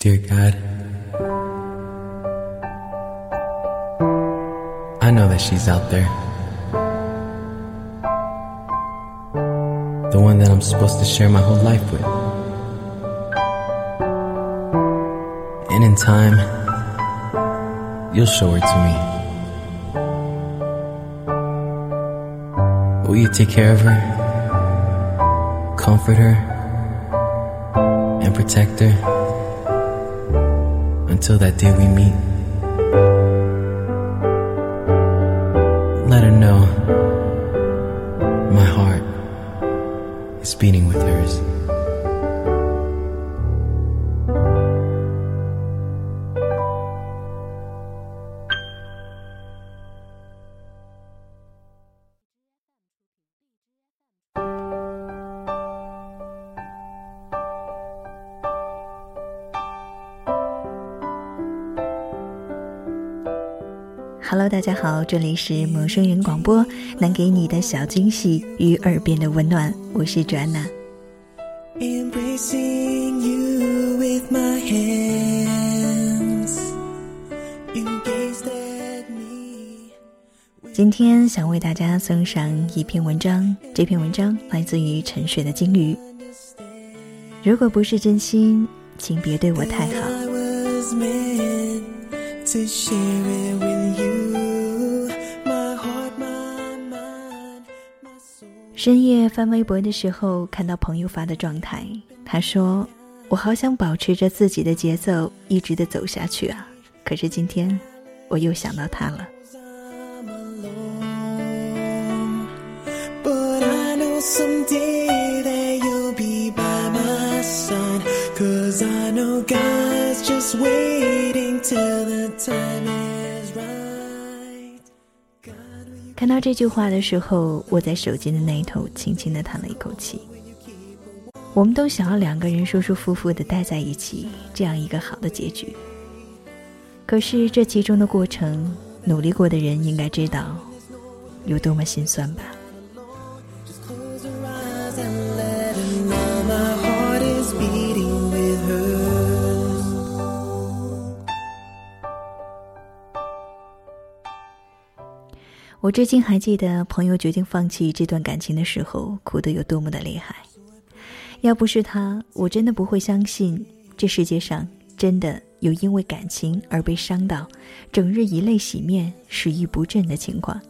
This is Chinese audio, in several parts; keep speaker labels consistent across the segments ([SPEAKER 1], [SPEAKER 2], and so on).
[SPEAKER 1] Dear God, I know that she's out there. The one that I'm supposed to share my whole life with. And in time, you'll show her to me. Will you take care of her, comfort her, and protect her? Until that day we meet. Let her know my heart is beating with hers.
[SPEAKER 2] 大家好，这里是陌生人广播，能给你的小惊喜与耳边的温暖，我是 Joanna。今天想为大家送上一篇文章，这篇文章来自于沉睡的鲸鱼。如果不是真心，请别对我太好。深夜翻微博的时候，看到朋友发的状态，他说：“我好想保持着自己的节奏，一直的走下去啊！可是今天，我又想到他了。”看到这句话的时候，我在手机的那一头轻轻的叹了一口气。我们都想要两个人舒舒服服的待在一起，这样一个好的结局。可是这其中的过程，努力过的人应该知道，有多么心酸吧。我至今还记得，朋友决定放弃这段感情的时候，哭得有多么的厉害。要不是他，我真的不会相信这世界上真的有因为感情而被伤到，整日以泪洗面、食欲不振的情况。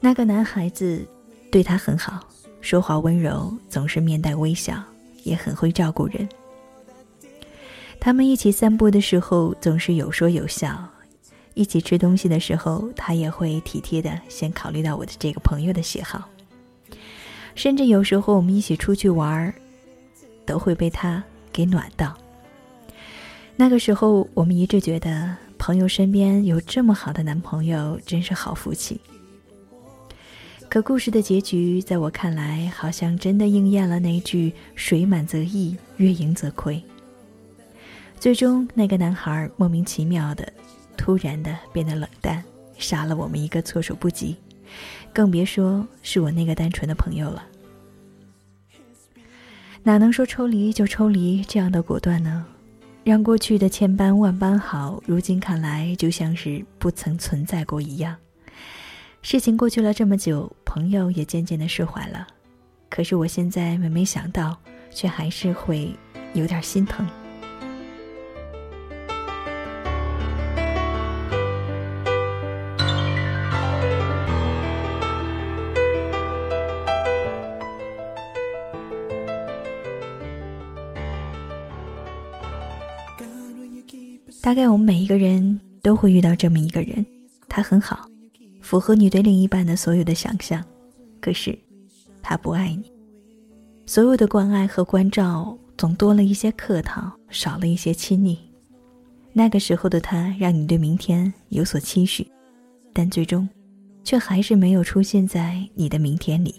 [SPEAKER 2] 那个男孩子对他很好，说话温柔，总是面带微笑，也很会照顾人。他们一起散步的时候，总是有说有笑。一起吃东西的时候，他也会体贴的先考虑到我的这个朋友的喜好。甚至有时候我们一起出去玩儿，都会被他给暖到。那个时候，我们一直觉得朋友身边有这么好的男朋友真是好福气。可故事的结局，在我看来，好像真的应验了那句“水满则溢，月盈则亏”。最终，那个男孩莫名其妙的。突然的变得冷淡，杀了我们一个措手不及，更别说是我那个单纯的朋友了。哪能说抽离就抽离这样的果断呢？让过去的千般万般好，如今看来就像是不曾存在过一样。事情过去了这么久，朋友也渐渐的释怀了，可是我现在每每想到，却还是会有点心疼。大概我们每一个人都会遇到这么一个人，他很好，符合你对另一半的所有的想象，可是他不爱你。所有的关爱和关照总多了一些客套，少了一些亲昵。那个时候的他让你对明天有所期许，但最终却还是没有出现在你的明天里。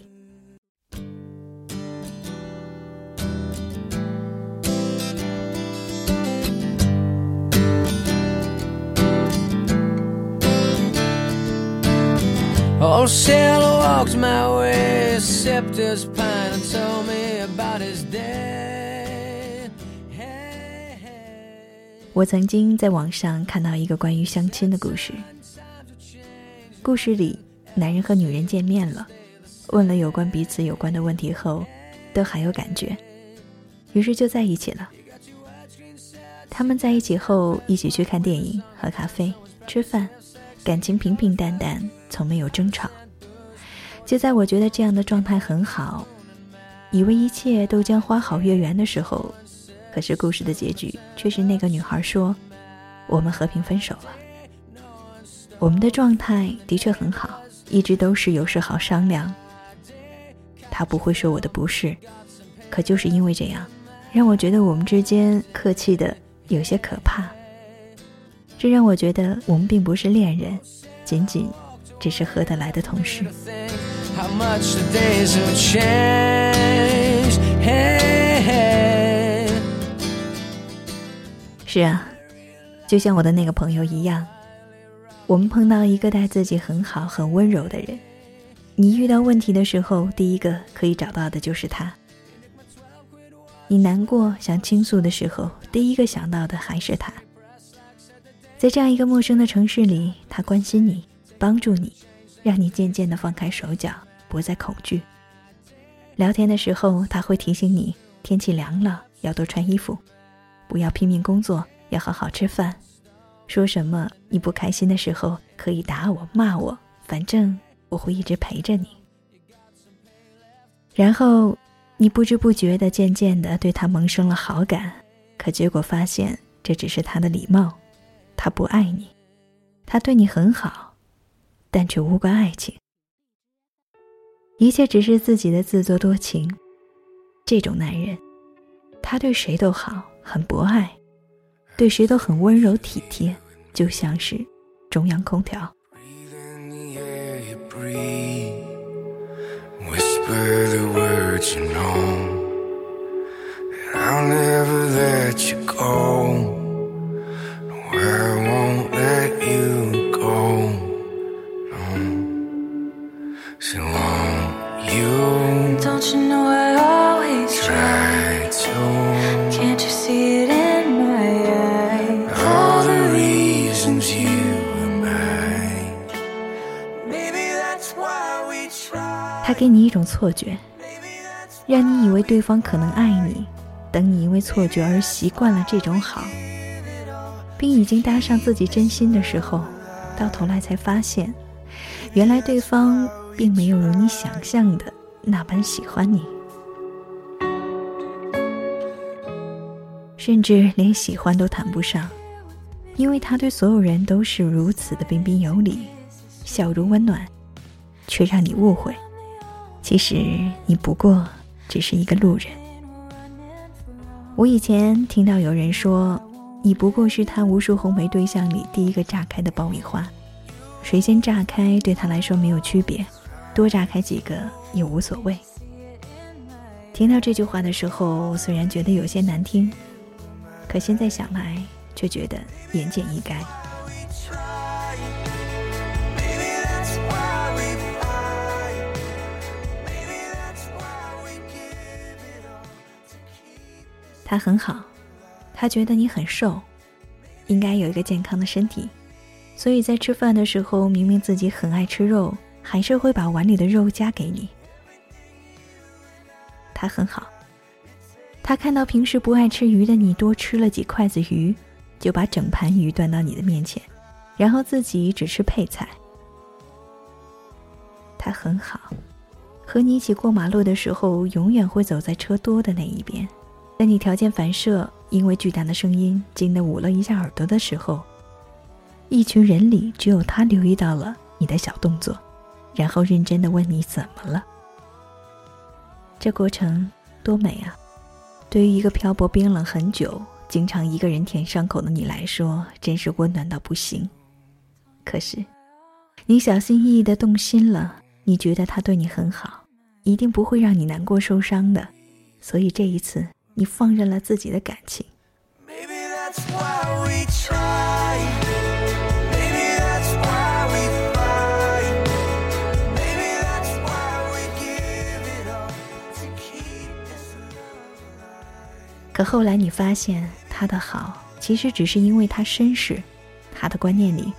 [SPEAKER 2] Old sailor walks my way, sipped his pint and told me about his day. Hey. 我曾经在网上看到一个关于相亲的故事。故事里，男人和女人见面了，问了有关彼此有关的问题后，都还有感觉，于是就在一起了。他们在一起后，一起去看电影、喝咖啡、吃饭，感情平平淡淡，从没有争吵。就在我觉得这样的状态很好，以为一切都将花好月圆的时候，可是故事的结局却是那个女孩说：“我们和平分手了。”我们的状态的确很好，一直都是有事好商量。他不会说我的不是，可就是因为这样，让我觉得我们之间客气的有些可怕。这让我觉得我们并不是恋人，仅仅只是合得来的同事。是啊，就像我的那个朋友一样，我们碰到一个待自己很好、很温柔的人，你遇到问题的时候，第一个可以找到的就是他。你难过想倾诉的时候，第一个想到的还是他。在这样一个陌生的城市里，他关心你，帮助你，让你渐渐的放开手脚。不再恐惧。聊天的时候，他会提醒你天气凉了要多穿衣服，不要拼命工作，要好好吃饭。说什么你不开心的时候可以打我骂我，反正我会一直陪着你。然后你不知不觉的渐渐的对他萌生了好感，可结果发现这只是他的礼貌，他不爱你，他对你很好，但却无关爱情。一切只是自己的自作多情。这种男人，他对谁都好，很博爱，对谁都很温柔体贴，就像是中央空调。给你一种错觉，让你以为对方可能爱你。等你因为错觉而习惯了这种好，并已经搭上自己真心的时候，到头来才发现，原来对方并没有如你想象的那般喜欢你，甚至连喜欢都谈不上，因为他对所有人都是如此的彬彬有礼，笑容温暖，却让你误会。其实你不过只是一个路人。我以前听到有人说，你不过是他无数红梅对象里第一个炸开的爆米花，谁先炸开对他来说没有区别，多炸开几个也无所谓。听到这句话的时候，虽然觉得有些难听，可现在想来却觉得言简意赅。他很好，他觉得你很瘦，应该有一个健康的身体，所以在吃饭的时候，明明自己很爱吃肉，还是会把碗里的肉夹给你。他很好，他看到平时不爱吃鱼的你多吃了几筷子鱼，就把整盘鱼端到你的面前，然后自己只吃配菜。他很好，和你一起过马路的时候，永远会走在车多的那一边。在你条件反射，因为巨大的声音惊得捂了一下耳朵的时候，一群人里只有他留意到了你的小动作，然后认真的问你怎么了。这过程多美啊！对于一个漂泊冰冷很久、经常一个人舔伤口的你来说，真是温暖到不行。可是，你小心翼翼的动心了，你觉得他对你很好，一定不会让你难过受伤的，所以这一次。你放任了自己的感情。可后来你发现他的好
[SPEAKER 3] 其实只是因为他绅士，他的观念里，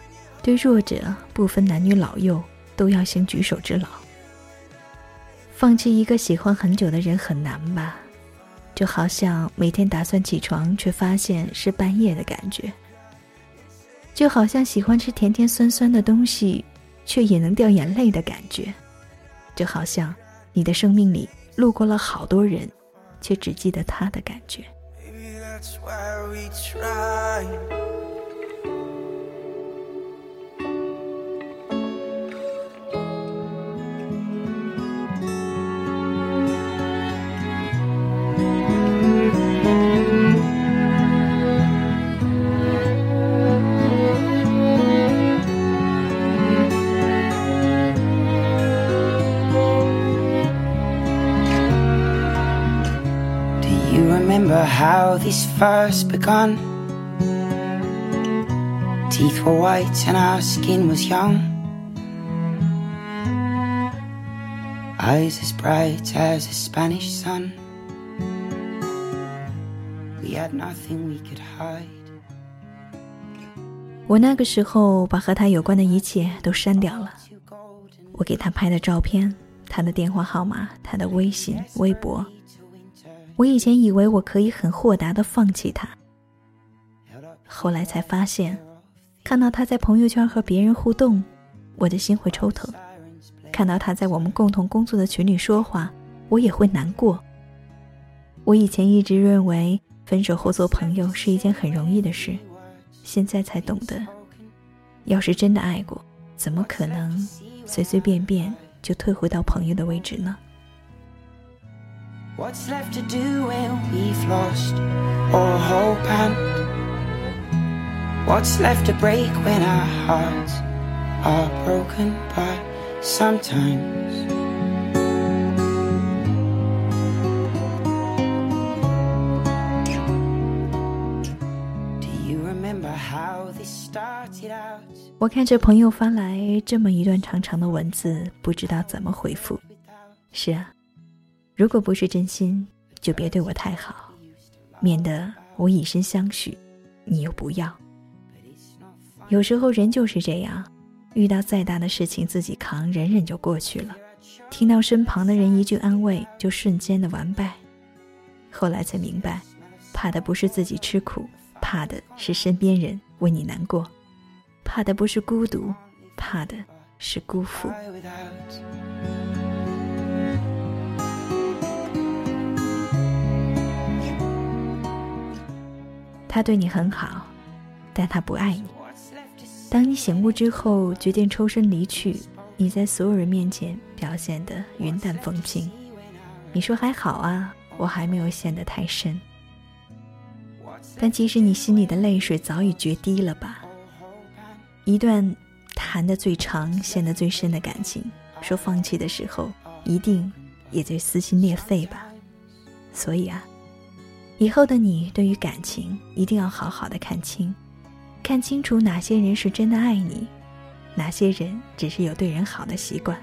[SPEAKER 3] 对弱者不分男女老幼都要行举手之劳。放弃一个喜欢很久的人很难吧？就好像每天打算起床，却发现是半夜的感觉。就好像喜欢吃甜甜酸酸的东西，却也能掉眼泪的感觉。就好像你的生命里路过了好多人，却只记得他的感觉。
[SPEAKER 2] remember first begun. Teeth were white and our skin was young. Eyes as bright as a Spanish sun. We had nothing we could hide. 我那个时候把和他有关的一切都删掉了。我给他拍的照片，他的电话号码，他的微信、微博。我以前以为我可以很豁达的放弃他，后来才发现，看到他在朋友圈和别人互动，我的心会抽疼；看到他在我们共同工作的群里说话，我也会难过。我以前一直认为分手后做朋友是一件很容易的事，现在才懂得，要是真的爱过，怎么可能随随便便就退回到朋友的位置呢？What's left to do when we've lost all hope and What's left to break when our hearts are broken by sometimes Do you remember how this started out? 我看着朋友发来这么一段长长的文字，不知道怎么回复。是啊。如果不是真心，就别对我太好，免得我以身相许，你又不要。有时候人就是这样，遇到再大的事情自己扛，忍忍就过去了；听到身旁的人一句安慰，就瞬间的完败。后来才明白，怕的不是自己吃苦，怕的是身边人为你难过；怕的不是孤独，怕的是辜负。他对你很好，但他不爱你。当你醒悟之后，决定抽身离去，你在所有人面前表现得云淡风轻。你说还好啊，我还没有陷得太深。但其实你心里的泪水早已决堤了吧？一段谈得最长、陷得最深的感情，说放弃的时候，一定也最撕心裂肺吧？所以啊。以后的你，对于感情一定要好好的看清，看清楚哪些人是真的爱你，哪些人只是有对人好的习惯，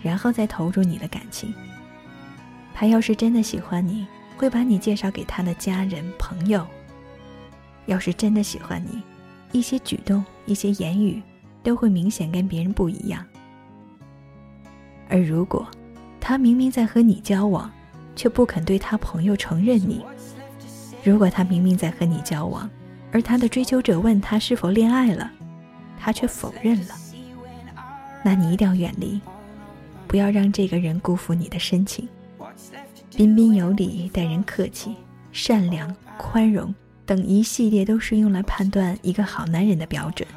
[SPEAKER 2] 然后再投入你的感情。他要是真的喜欢你，会把你介绍给他的家人朋友；要是真的喜欢你，一些举动、一些言语都会明显跟别人不一样。而如果他明明在和你交往，却不肯对他朋友承认你。如果他明明在和你交往，而他的追求者问他是否恋爱了，他却否认了，那你一定要远离，不要让这个人辜负你的深情。彬彬有礼、待人客气、善良、宽容等一系列都是用来判断一个好男人的标准。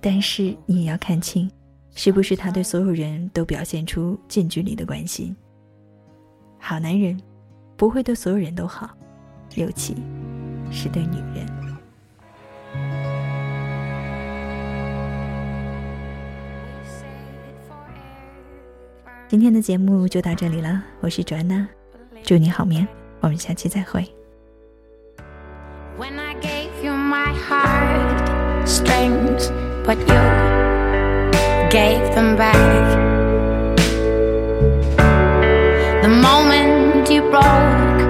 [SPEAKER 2] 但是你也要看清，是不是他对所有人都表现出近距离的关心。好男人不会对所有人都好。尤其是对女人。今天的节目就到这里了，我是卓安娜，祝你好眠，我们下期再会。The moment you broke